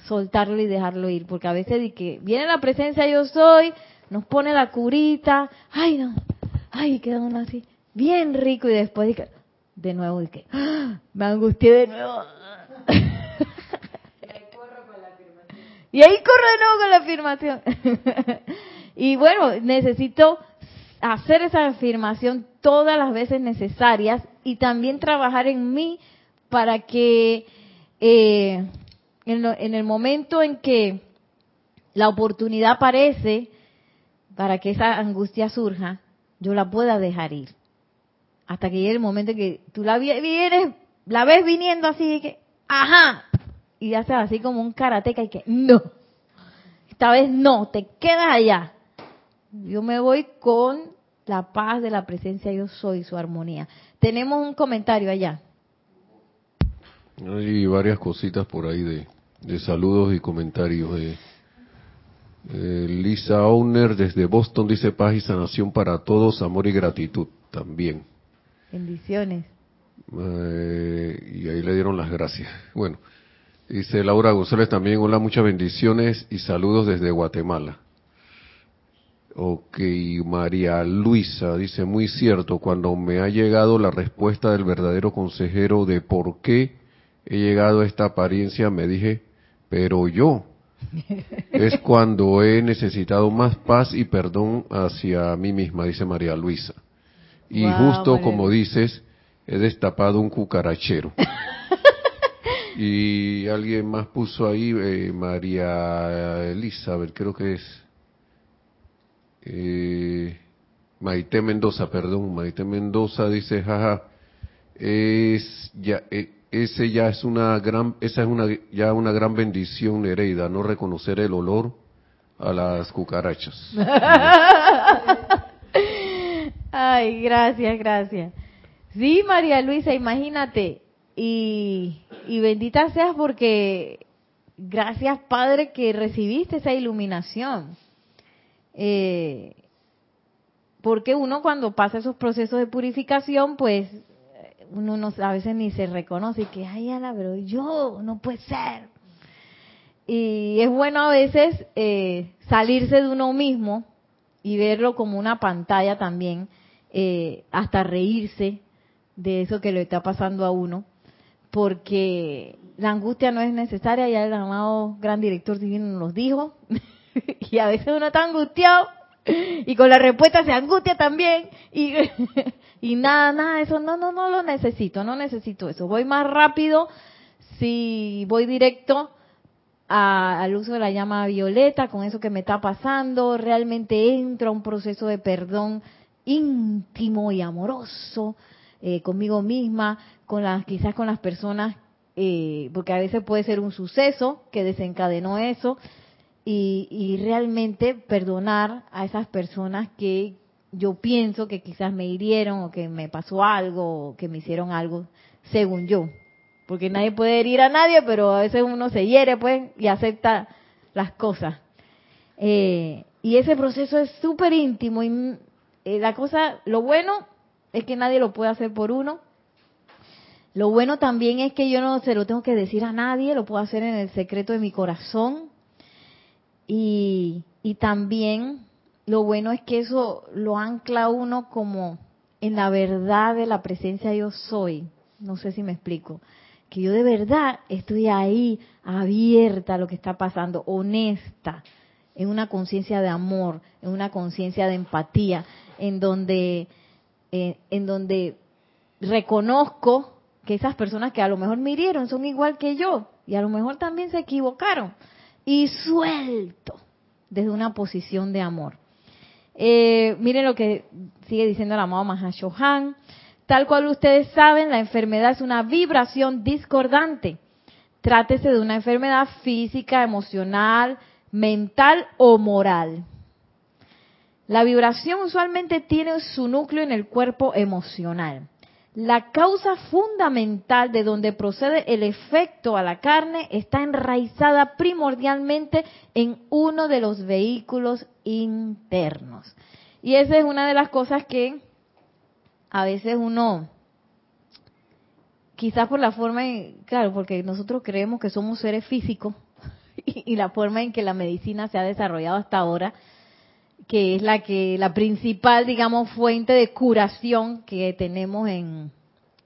soltarlo y dejarlo ir, porque a veces de que viene la presencia yo soy, nos pone la curita, ay no, ay queda uno así, bien rico y después de, de nuevo y que ¡ah! me angustié de nuevo. y ahí corro de nuevo con la afirmación. y bueno, necesito hacer esa afirmación todas las veces necesarias y también trabajar en mí para que eh, en, el momento en que la oportunidad aparece, para que esa angustia surja, yo la pueda dejar ir. Hasta que llegue el momento en que tú la vienes, la ves viniendo así, que, ajá, y sea así como un karateca y que, no, esta vez no, te quedas allá. Yo me voy con la paz de la presencia yo soy, su armonía. Tenemos un comentario allá. Hay varias cositas por ahí de, de saludos y comentarios. De, eh, Lisa Owner desde Boston dice paz y sanación para todos, amor y gratitud también. Bendiciones. Eh, y ahí le dieron las gracias. Bueno, dice Laura González también, hola, muchas bendiciones y saludos desde Guatemala. Ok, María Luisa dice, muy cierto, cuando me ha llegado la respuesta del verdadero consejero de por qué he llegado a esta apariencia, me dije, pero yo, es cuando he necesitado más paz y perdón hacia mí misma, dice María Luisa. Y justo como dices, he destapado un cucarachero. y alguien más puso ahí, eh, María Elizabeth, creo que es. Eh, Maite Mendoza, perdón, Maite Mendoza dice, jaja, es ya, eh, ese ya es una gran, esa es una, ya una gran bendición, Nereida, no reconocer el olor a las cucarachas. Ay, gracias, gracias. Sí, María Luisa, imagínate. Y, y bendita seas porque gracias, Padre, que recibiste esa iluminación. Eh, porque uno cuando pasa esos procesos de purificación, pues uno no, a veces ni se reconoce y que, ay, Ana, pero yo, no puede ser. Y es bueno a veces eh, salirse de uno mismo y verlo como una pantalla también, eh, hasta reírse de eso que le está pasando a uno, porque la angustia no es necesaria, ya el amado gran director divino nos dijo, y a veces uno está angustiado y con la respuesta se angustia también y, y nada, nada, eso no, no, no lo necesito, no necesito eso. Voy más rápido si voy directo al uso de la llama violeta, con eso que me está pasando, realmente entro a un proceso de perdón íntimo y amoroso eh, conmigo misma, con las, quizás con las personas, eh, porque a veces puede ser un suceso que desencadenó eso, y, y realmente perdonar a esas personas que yo pienso que quizás me hirieron o que me pasó algo o que me hicieron algo según yo. Porque nadie puede herir a nadie, pero a veces uno se hiere pues y acepta las cosas. Eh, y ese proceso es súper íntimo y eh, la cosa, lo bueno es que nadie lo puede hacer por uno. Lo bueno también es que yo no se lo tengo que decir a nadie, lo puedo hacer en el secreto de mi corazón. Y, también lo bueno es que eso lo ancla uno como en la verdad de la presencia yo soy. No sé si me explico. Que yo de verdad estoy ahí, abierta a lo que está pasando, honesta, en una conciencia de amor, en una conciencia de empatía, en donde, eh, en donde reconozco que esas personas que a lo mejor me hirieron son igual que yo y a lo mejor también se equivocaron y suelto desde una posición de amor. Eh, miren lo que sigue diciendo el amado Mahashohan. Tal cual ustedes saben, la enfermedad es una vibración discordante. Trátese de una enfermedad física, emocional, mental o moral. La vibración usualmente tiene su núcleo en el cuerpo emocional. La causa fundamental de donde procede el efecto a la carne está enraizada primordialmente en uno de los vehículos internos. Y esa es una de las cosas que a veces uno, quizás por la forma, claro, porque nosotros creemos que somos seres físicos y, la forma en que la medicina se ha desarrollado hasta ahora, que es la que la principal, digamos, fuente de curación que tenemos en,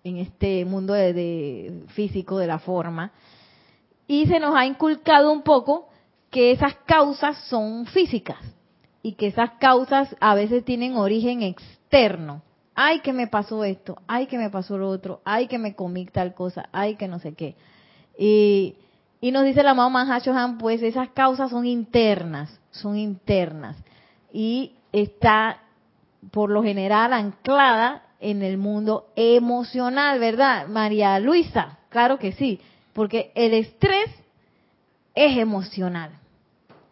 en este mundo de, físico de la forma. Y se nos ha inculcado un poco que esas causas son físicas y que esas causas a veces tienen origen externo. Ay, que me pasó esto, ay, que me pasó lo otro, ay, que me comí tal cosa, ay, que no sé qué. Y, y nos dice la mamá Mahashohan, pues esas causas son internas, son internas y está por lo general anclada en el mundo emocional, ¿verdad? María Luisa, claro que sí, porque el estrés es emocional.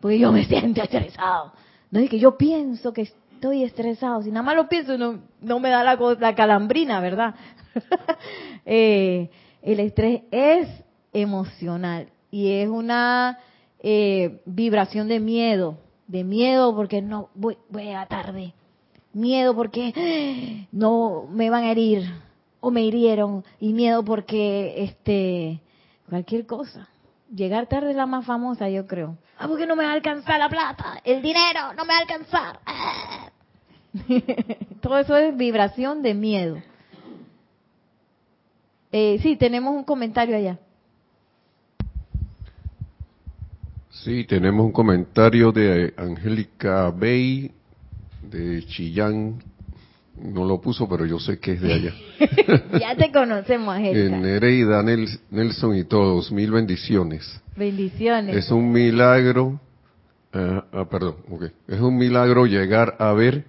Porque yo me siento estresado. No es que yo pienso que estoy estresado, si nada más lo pienso no, no me da la, la calambrina, ¿verdad? eh, el estrés es emocional y es una eh, vibración de miedo, de miedo porque no voy, voy a tarde, miedo porque no me van a herir o me hirieron y miedo porque este cualquier cosa. Llegar tarde es la más famosa, yo creo. Ah, porque no me va a alcanzar la plata, el dinero no me va a alcanzar. Todo eso es vibración de miedo. Eh, sí, tenemos un comentario allá. Sí, tenemos un comentario de Angélica Bey de Chillán. No lo puso, pero yo sé que es de allá. ya te conocemos, Angélica. Nereida, Nelson y todos, mil bendiciones. Bendiciones. Es un milagro, ah, ah perdón, okay. es un milagro llegar a ver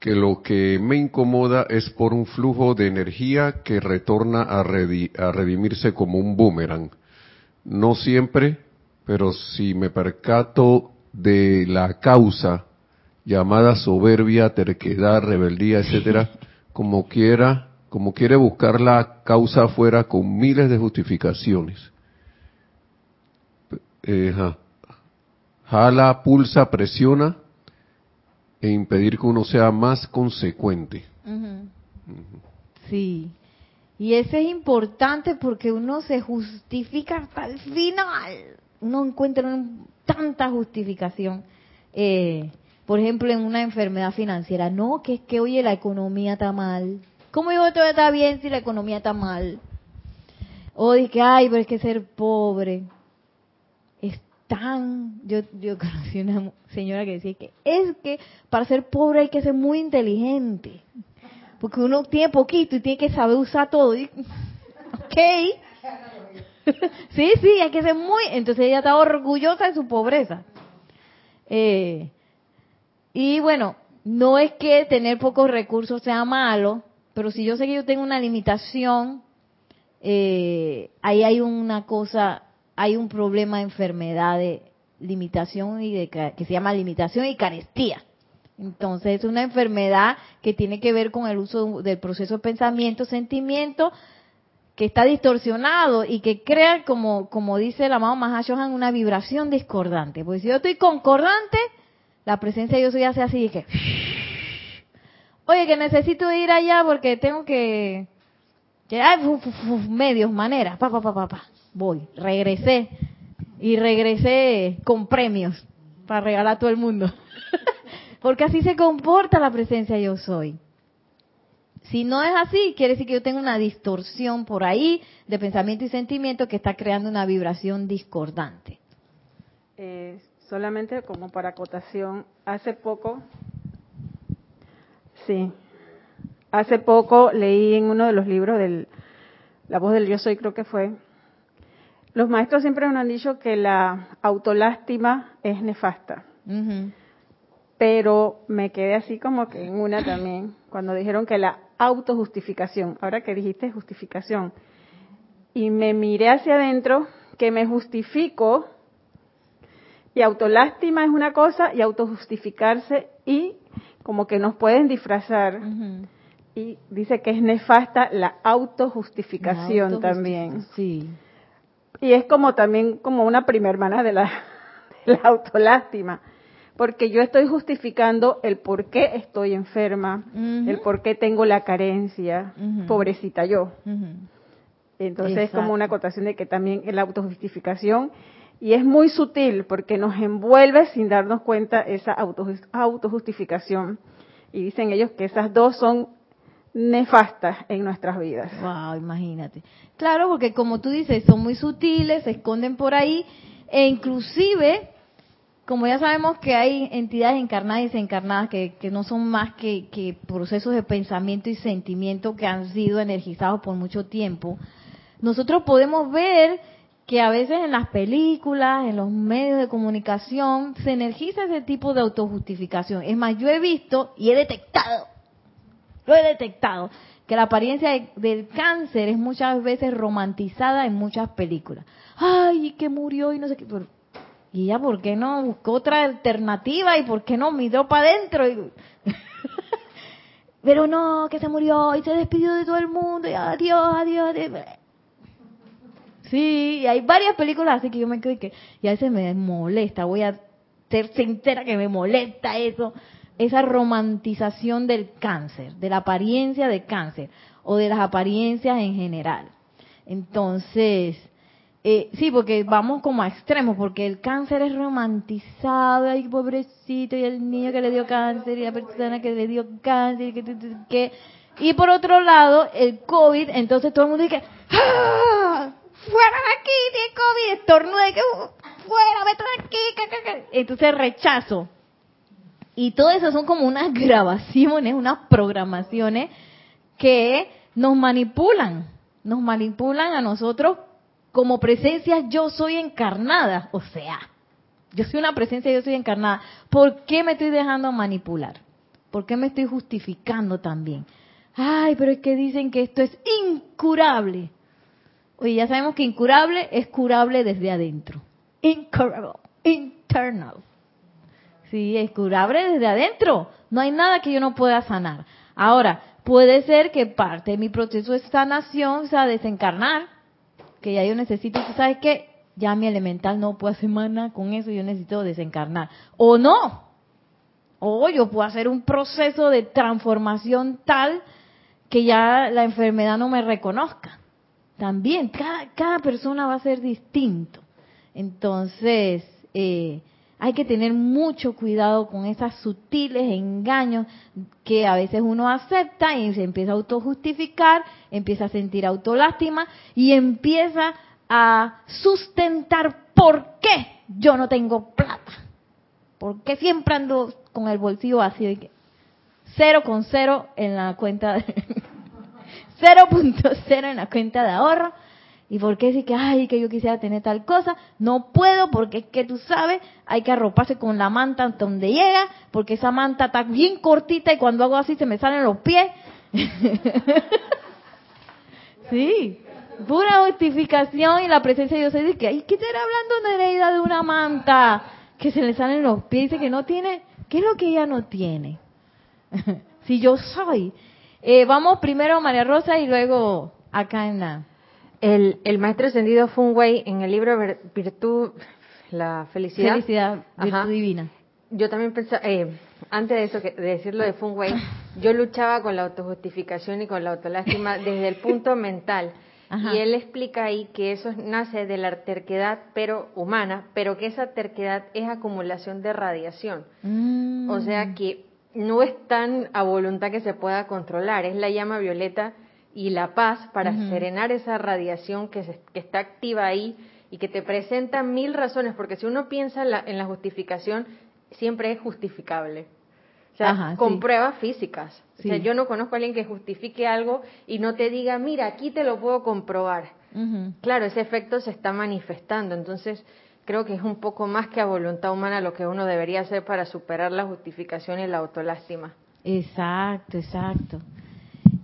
que lo que me incomoda es por un flujo de energía que retorna a, a redimirse como un boomerang. No siempre pero si me percato de la causa llamada soberbia, terquedad, rebeldía, etcétera, como quiera, como quiere buscar la causa afuera con miles de justificaciones. Eh, jala, pulsa, presiona e impedir que uno sea más consecuente. Sí. Y eso es importante porque uno se justifica hasta el final. Uno encuentra tanta justificación. Eh, por ejemplo, en una enfermedad financiera. No, que es que, oye, la economía está mal. ¿Cómo yo todo está bien si la economía está mal? O que, ay, pero es que ser pobre es tan... Yo, yo conocí una señora que decía que es que para ser pobre hay que ser muy inteligente. Porque uno tiene poquito y tiene que saber usar todo. Ok. sí, sí, hay que ser muy... Entonces ella está orgullosa de su pobreza. Eh, y bueno, no es que tener pocos recursos sea malo, pero si yo sé que yo tengo una limitación, eh, ahí hay una cosa, hay un problema de enfermedad de limitación y de que se llama limitación y carestía. Entonces es una enfermedad que tiene que ver con el uso del proceso de pensamiento, sentimiento, que está distorsionado y que crea, como, como dice el amado Mahashohan, una vibración discordante. Pues si yo estoy concordante, la presencia de yo soy hace así y que, oye, que necesito ir allá porque tengo que, que hay medios, maneras, pa, pa, pa, pa, pa, voy, regresé y regresé con premios para regalar a todo el mundo. porque así se comporta la presencia yo soy. Si no es así, quiere decir que yo tengo una distorsión por ahí de pensamiento y sentimiento que está creando una vibración discordante. Eh, solamente como para acotación, hace poco, sí, hace poco leí en uno de los libros del La voz del yo soy, creo que fue, los maestros siempre nos han dicho que la autolástima es nefasta. Pero me quedé así como que en una también, cuando dijeron que la autojustificación, ahora que dijiste justificación, y me miré hacia adentro, que me justifico y autolástima es una cosa y autojustificarse y como que nos pueden disfrazar. Y dice que es nefasta la autojustificación también. Sí. Y es como también como una prima hermana de la, la autolástima. Porque yo estoy justificando el por qué estoy enferma, el por qué tengo la carencia, pobrecita yo. Entonces es como una acotación de que también la autojustificación y es muy sutil porque nos envuelve sin darnos cuenta esa autojustificación. Y dicen ellos que esas dos son nefastas en nuestras vidas. Wow, imagínate. Claro, porque como tú dices, son muy sutiles, se esconden por ahí e inclusive, como ya sabemos que hay entidades encarnadas y desencarnadas que, no son más que procesos de pensamiento y sentimiento que han sido energizados por mucho tiempo, nosotros podemos ver que a veces en las películas, en los medios de comunicación, se energiza ese tipo de autojustificación. Es más, yo he visto y he detectado, lo he detectado, que la apariencia del cáncer es muchas veces romantizada en muchas películas. Ay, que murió y no sé qué. ¿Y ya por qué no buscó otra alternativa y por qué no miró para adentro? Pero no, que se murió y se despidió de todo el mundo y adiós, adiós. Sí, hay varias películas así que yo me creo que y a veces me molesta, voy a ser sincera que me molesta eso, esa romantización del cáncer, de la apariencia de cáncer o de las apariencias en general. Entonces, eh, sí, porque vamos como a extremos, porque el cáncer es romantizado, ay, pobrecito, y el niño que le dio cáncer, y la persona que le dio cáncer, y que, que, y por otro lado, el COVID, entonces todo el mundo dice, ¡ah! fuera de aquí, de COVID, estornude, que uh, fuera, vete de aquí, entonces rechazo. Y todo eso son como unas grabaciones, unas programaciones que nos manipulan, nos manipulan a nosotros como presencia yo soy encarnada, o sea, yo soy una presencia, yo soy encarnada. ¿Por qué me estoy dejando manipular? ¿Por qué me estoy justificando también? Ay, pero es que dicen que esto es incurable. Oye, ya sabemos que incurable es curable desde adentro. Incurable, internal. Sí, es curable desde adentro. No hay nada que yo no pueda sanar. Ahora, puede ser que parte de mi proceso de sanación sea desencarnar, que ya yo necesito, tú sabes que ya mi elemental no puede hacer nada con eso, yo necesito desencarnar. O no. O yo puedo hacer un proceso de transformación tal que ya la enfermedad no me reconozca. También, cada, cada persona va a ser distinto. Entonces, eh, hay que tener mucho cuidado con esos sutiles engaños que a veces uno acepta y se empieza a autojustificar, empieza a sentir autolástima y empieza a sustentar por qué yo no tengo plata. ¿Por qué siempre ando con el bolsillo vacío? Y que cero con cero en la cuenta, 0.0 en la cuenta de ahorro ¿Y por qué decir que, ay, que yo quisiera tener tal cosa? No puedo porque es que tú sabes, hay que arroparse con la manta hasta donde llega, porque esa manta está bien cortita y cuando hago así se me salen los pies. sí, pura justificación y la presencia de Dios dice que, ay, ¿qué estará hablando Nereida de una manta? Que se le salen los pies, dice que no tiene, ¿qué es lo que ella no tiene? si yo soy. Eh, vamos primero María Rosa y luego acá en la... El, el maestro ascendido Fung Wei en el libro Virtud, la felicidad. Felicidad, virtud divina. Yo también pensaba, eh, antes de eso, de decirlo de Fung Wei, yo luchaba con la autojustificación y con la autolástima desde el punto mental. Y él explica ahí que eso nace de la terquedad pero humana, pero que esa terquedad es acumulación de radiación. Mm. O sea que no es tan a voluntad que se pueda controlar, es la llama violeta y la paz para serenar esa radiación que, que, está activa ahí y que te presenta mil razones, porque si uno piensa en la, justificación, siempre es justificable. O sea, con pruebas físicas. O sea, yo no conozco a alguien que justifique algo y no te diga, mira, aquí te lo puedo comprobar. Claro, ese efecto se está manifestando. Entonces, creo que es un poco más que a voluntad humana lo que uno debería hacer para superar la justificación y la autolástima. Exacto, exacto.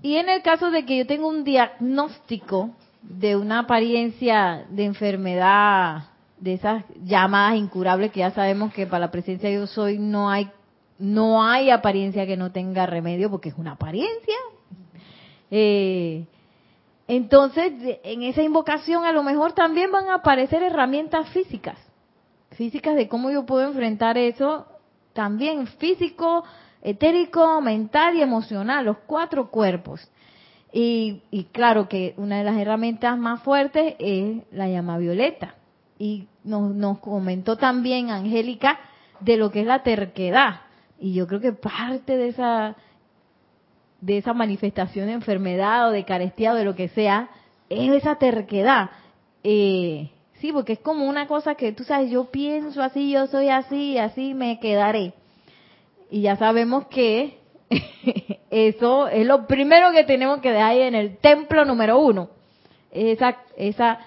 Y en el caso de que yo tenga un diagnóstico de una apariencia de enfermedad, de esas llamadas incurables que ya sabemos que para la presencia de yo soy no hay no hay apariencia que no tenga remedio porque es una apariencia. Eh, entonces, en esa invocación a lo mejor también van a aparecer herramientas físicas, físicas de cómo yo puedo enfrentar eso, también físico, etérico, mental y emocional, los cuatro cuerpos. Y, claro que una de las herramientas más fuertes es la llama violeta. Y nos, nos comentó también Angélica de lo que es la terquedad. Y yo creo que parte de esa de esa manifestación de enfermedad o de carestía o de lo que sea es esa terquedad. Eh, sí, porque es como una cosa que tú sabes, yo pienso así, yo soy así, así me quedaré. Y ya sabemos que eso es lo primero que tenemos que dejar ahí en el templo número uno. Esa, esa,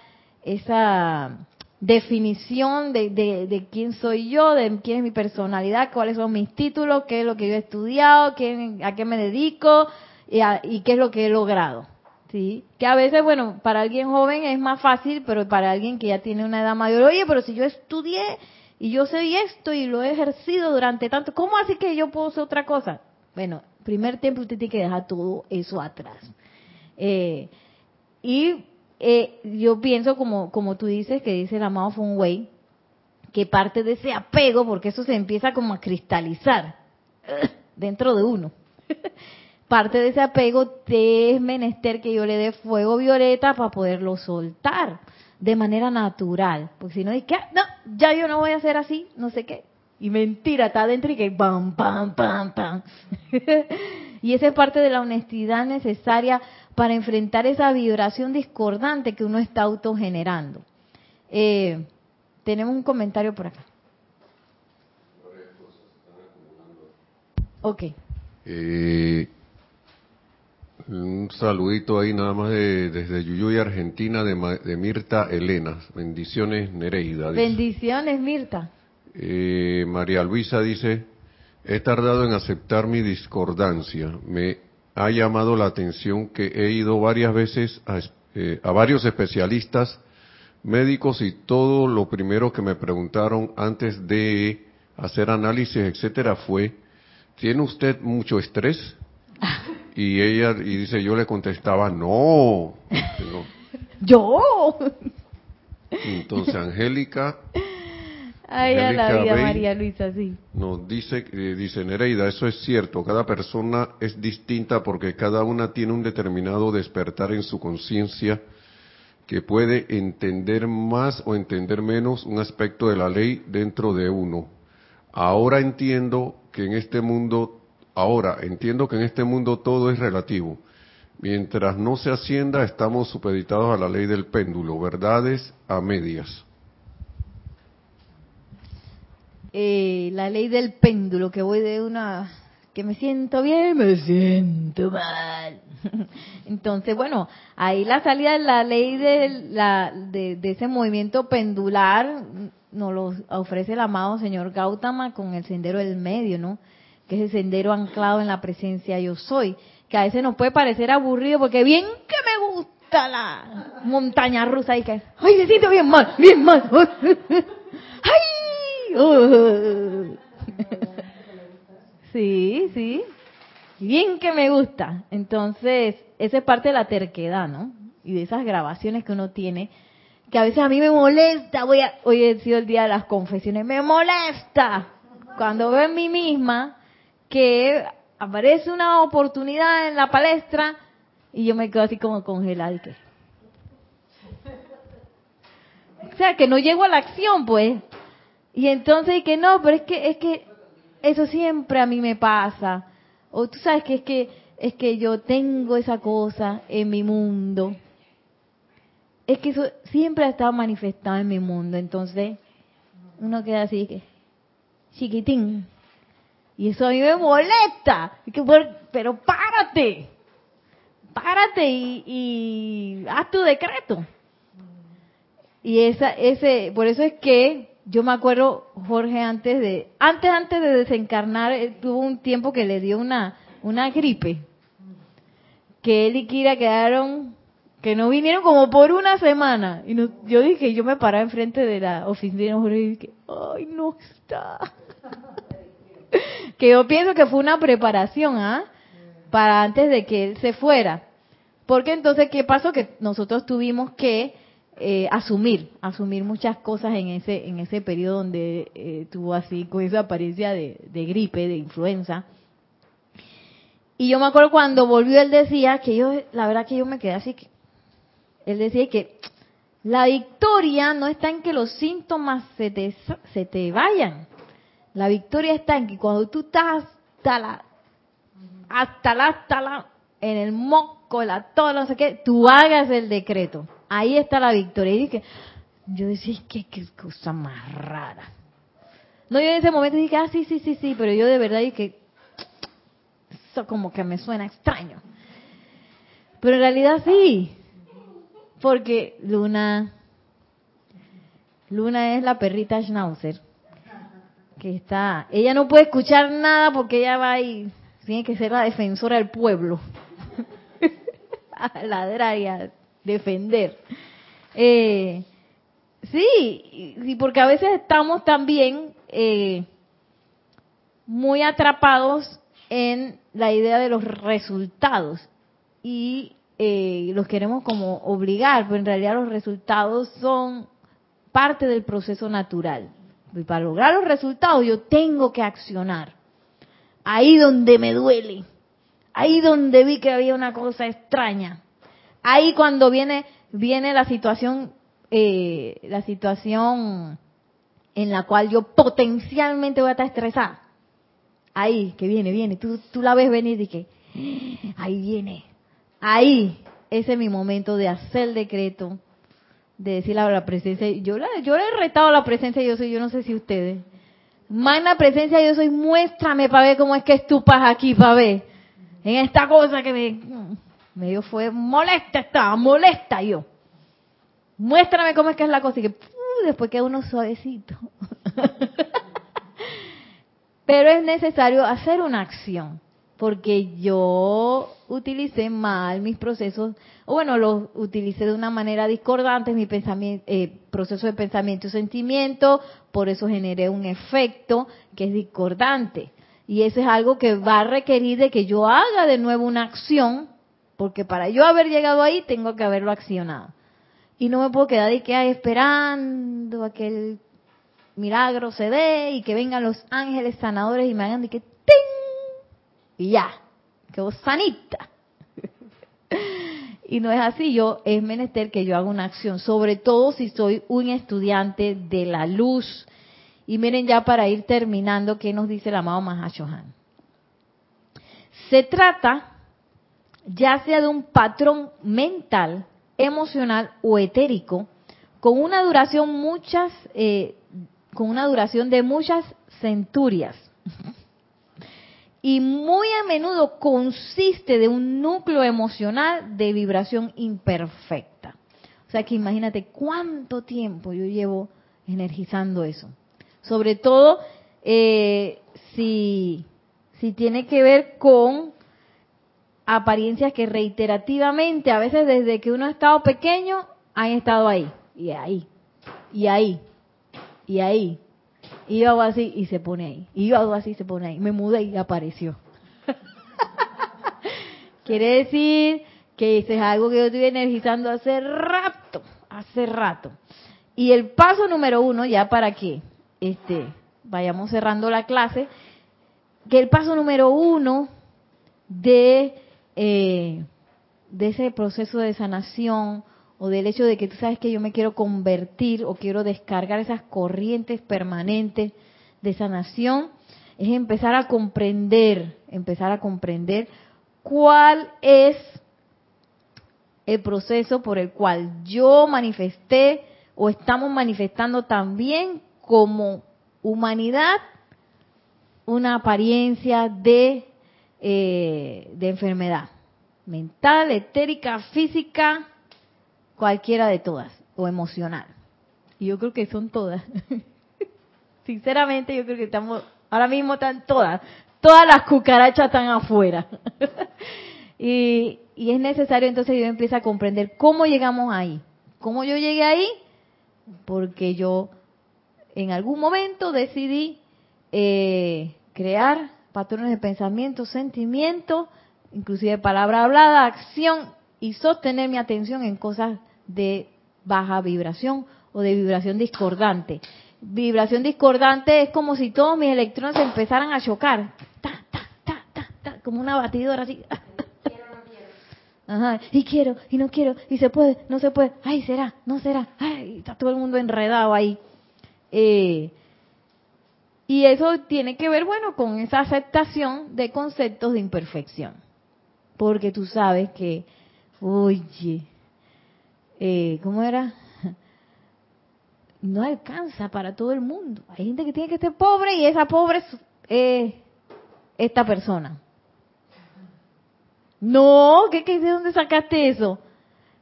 esa definición de, de, quién soy yo, de quién es mi personalidad, cuáles son mis títulos, qué es lo que yo he estudiado, qué, a qué me dedico y, y qué es lo que he logrado. ¿sí? Que a veces, bueno, para alguien joven es más fácil, pero para alguien que ya tiene una edad mayor, oye, pero si yo estudié y yo sé esto y lo he ejercido durante tanto, ¿cómo así que yo puedo hacer otra cosa? Bueno, primer tiempo usted tiene que dejar todo eso atrás. Eh, y eh, yo pienso, como, como tú dices, que dice el amado Wei, que parte de ese apego, porque eso se empieza como a cristalizar dentro de uno. parte de ese apego es menester que yo le dé fuego violeta para poderlo soltar de manera natural. Porque si no, que no, ya yo no voy a hacer así, no sé qué. Y mentira, está adentro y que pam, pam, pam, pam. y esa es parte de la honestidad necesaria para enfrentar esa vibración discordante que uno está autogenerando. Eh, tenemos un comentario por acá. Ok. Eh, un saludito ahí nada más de, desde Yuyuy, Argentina, de, Mirta Elena. Bendiciones, Nereida. Bendiciones, Mirta. Eh, María Luisa dice, he tardado en aceptar mi discordancia. Me ha llamado la atención que he ido varias veces a, eh, a varios especialistas médicos y todo lo primero que me preguntaron antes de hacer análisis, etcétera, fue, ¿tiene usted mucho estrés? Y ella, y dice, yo le contestaba, no. no. Yo. Entonces, Angélica Ay, a la vida. María Luisa, sí. nos dice, eh, dice Nereida, eso es cierto, cada persona es distinta porque cada una tiene un determinado despertar en su conciencia que puede entender más o entender menos un aspecto de la ley dentro de uno. Ahora entiendo que en este mundo, ahora entiendo que en este mundo todo es relativo. Mientras no se ascienda, estamos supeditados a la ley del péndulo, verdades a medias. Eh, la ley del péndulo, que voy de una que me siento bien, me siento mal. Entonces, bueno, ahí la salida de la ley de, la, de, de ese movimiento pendular nos lo ofrece el amado señor Gautama con el sendero del medio, ¿no? Que es el sendero anclado en la presencia yo soy, que a veces nos puede parecer aburrido porque bien que me gusta la montaña rusa y que, ay, me siento bien mal, bien mal. ay, Sí, sí. Bien que me gusta. Entonces, esa es parte de la terquedad, ¿no? Y de esas grabaciones que uno tiene, que a veces a mí me molesta. Voy a, hoy ha sido el día de las confesiones. Me molesta cuando veo en mí misma que aparece una oportunidad en la palestra y yo me quedo así como congelada y. O sea, que no llego a la acción, pues. Y entonces, y que no, pero es que, es que eso siempre a mí me pasa. O tú sabes que es que es que yo tengo esa cosa en mi mundo. Es que eso siempre ha estado manifestado en mi mundo. Entonces, uno queda así que chiquitín. Y eso a mí me molesta. Pero párate. Párate y, y haz tu decreto. Y esa, ese, por eso es que yo me acuerdo, Jorge, antes de, antes, antes de desencarnar, él tuvo un tiempo que le dio una, una gripe. Que él y Kira quedaron, que no vinieron como por una semana. Y no- yo dije, yo me paraba enfrente de la oficina Jorge y dije, ay, no está. que yo pienso que fue una preparación, ¿ah? Para antes de que él se fuera. Porque entonces, ¿qué pasó? Que nosotros tuvimos que eh, asumir, asumir muchas cosas en ese en ese periodo donde eh, tuvo así con esa apariencia de, gripe, de influenza. Y yo me acuerdo cuando volvió él decía que yo, la verdad que yo me quedé así que él decía que la victoria no está en que los síntomas se te, se te vayan. La victoria está en que cuando tú estás hasta la hasta la hasta la en el moco, la todo, no sé qué, tú hagas el decreto. Ahí está la victoria. Y dije, yo decía, ¿qué, qué cosa más rara. No, yo en ese momento dije, ah, sí, sí, sí, sí, pero yo de verdad dije, eso como que me suena extraño. Pero en realidad sí, porque Luna, Luna es la perrita Schnauzer, que está, ella no puede escuchar nada porque ella va y tiene que ser la defensora del pueblo, a ladrar defender. Eh, sí, y porque a veces estamos también eh, muy atrapados en la idea de los resultados y eh, los queremos como obligar, pero en realidad los resultados son parte del proceso natural. Y para lograr los resultados yo tengo que accionar. Ahí donde me duele, ahí donde vi que había una cosa extraña, ahí cuando viene viene la situación eh, la situación en la cual yo potencialmente voy a estar estresada. Ahí, que viene, viene. Tú, tú la ves venir y que, ahí viene. Ahí, ese es mi momento de hacer el decreto, de decir la presencia. Yo, la, yo le he retado la presencia, yo soy, yo no sé si ustedes. Magna presencia, yo soy, muéstrame para ver cómo es que estupas aquí, para ver. En esta cosa que me, me dio fue molesta, estaba molesta yo. Muéstrame cómo es que es la cosa. Y que ¡pum! después queda uno suavecito. Pero es necesario hacer una acción. porque yo utilicé mal mis procesos, o bueno, los utilicé de una manera discordante, mi eh, proceso de pensamiento y sentimiento, por eso generé un efecto que es discordante. Y eso es algo que va a requerir de que yo haga de nuevo una acción, porque para yo haber llegado ahí tengo que haberlo accionado. Y no me puedo quedar de que esperando a que el milagro se dé y que vengan los ángeles sanadores y me hagan de que y ya, quedó sanita. y no es así, yo es menester que yo haga una acción, sobre todo si soy un estudiante de la luz. Y miren ya para ir terminando, ¿qué nos dice el amado Mahashohan? Se trata ya sea de un patrón mental, emocional o etérico, con una duración muchas, eh, con una duración de muchas centurias y muy a menudo consiste de un núcleo emocional de vibración imperfecta. O sea que imagínate cuánto tiempo yo llevo energizando eso. Sobre todo eh, si, si tiene que ver con apariencias que reiterativamente, a veces desde que uno ha estado pequeño, han estado ahí, y ahí, y ahí, y ahí, y yo hago así y se pone ahí. Y yo hago así y se pone ahí. Me mudé y apareció. Quiere decir que eso es algo que yo estoy energizando hace rato, hace rato. Y el paso número uno, ya para que este, vayamos cerrando la clase, que el paso número uno de, eh, de ese proceso de sanación o del hecho de que tú sabes que yo me quiero convertir o quiero descargar esas corrientes permanentes de sanación, es empezar a comprender, empezar a comprender cuál es el proceso por el cual yo manifesté o estamos manifestando también como humanidad una apariencia de, eh, de enfermedad mental, etérica, física, cualquiera de todas, o emocional. Y yo creo que son todas. Sinceramente, yo creo que estamos, ahora mismo están todas, todas las cucarachas están afuera. y, y es necesario entonces yo empiezo a comprender cómo llegamos ahí. ¿Cómo yo llegué ahí? Porque yo en algún momento decidí eh, crear patrones de pensamiento, sentimiento, inclusive palabra hablada, acción y sostener mi atención en cosas de baja vibración o de vibración discordante. Vibración discordante es como si todos mis electrones empezaran a chocar. Ta, ta, ta, ta, ta, como una batidora así. Ajá, y quiero, y no quiero, y se puede, no se puede, ay, será, no será, ay, está todo el mundo enredado ahí. Eh, y eso tiene que ver, bueno, con esa aceptación de conceptos de imperfección. Porque tú sabes que, oye, eh, ¿cómo era? No alcanza para todo el mundo. Hay gente que tiene que ser pobre y esa pobre es esta persona. No, ¿qué, qué, ¿de dónde sacaste eso?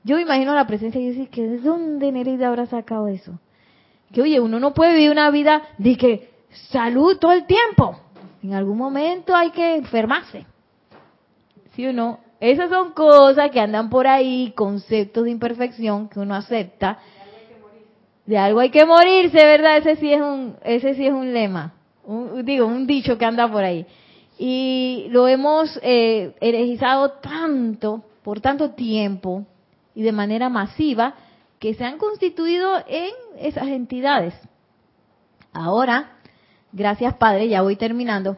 Yo me imagino la presencia y yo decía, ¿de dónde Nereida habrá sacado eso? Que oye, uno no puede vivir una vida de que salud todo el tiempo. En algún momento hay que enfermarse. ¿Sí o no? Esas son cosas que andan por ahí, conceptos de imperfección que uno acepta. De algo hay que morirse, ¿verdad? Ese sí es un, ese sí es un lema, digo, un dicho que anda por ahí. Y lo hemos eh, tanto, por tanto tiempo y de manera masiva, que se han constituido en esas entidades. Ahora, gracias Padre, ya voy terminando,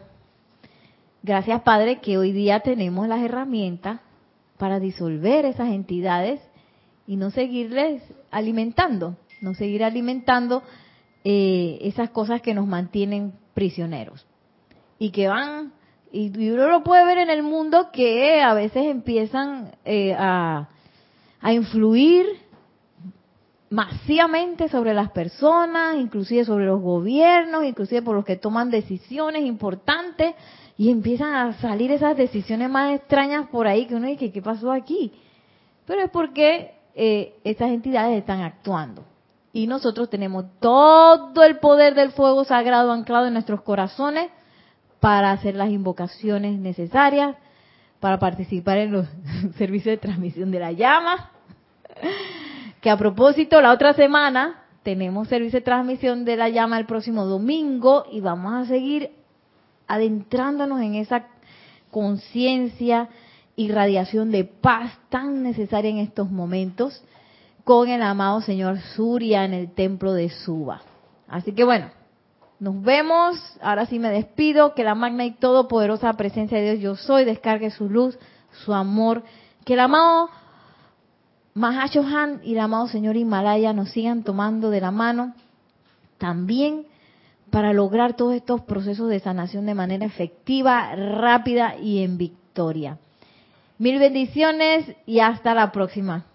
Gracias, Padre, que hoy día tenemos las herramientas para disolver esas entidades y no seguirles alimentando, no seguir alimentando eh, esas cosas que nos mantienen prisioneros. Y que van y, uno lo puede ver en el mundo que a veces empiezan eh, a, a influir masivamente sobre las personas, inclusive sobre los gobiernos, inclusive por los que toman decisiones importantes y empiezan a salir esas decisiones más extrañas por ahí que uno dice, ¿qué pasó aquí? Pero es porque eh, estas entidades están actuando. Y nosotros tenemos todo el poder del fuego sagrado anclado en nuestros corazones para hacer las invocaciones necesarias, para participar en los servicios de transmisión de la llama. Que a propósito, la otra semana tenemos servicio de transmisión de la llama el próximo domingo y vamos a seguir adentrándonos en esa conciencia y radiación de paz tan necesaria en estos momentos con el amado señor Surya en el templo de Suba. Así que bueno, nos vemos. Ahora sí me despido. Que la magna y todopoderosa presencia de Dios yo soy descargue su luz, su amor. Que el amado Mahashohan y el amado señor Himalaya nos sigan tomando de la mano también para lograr todos estos procesos de sanación de manera efectiva, rápida y en victoria. Mil bendiciones y hasta la próxima.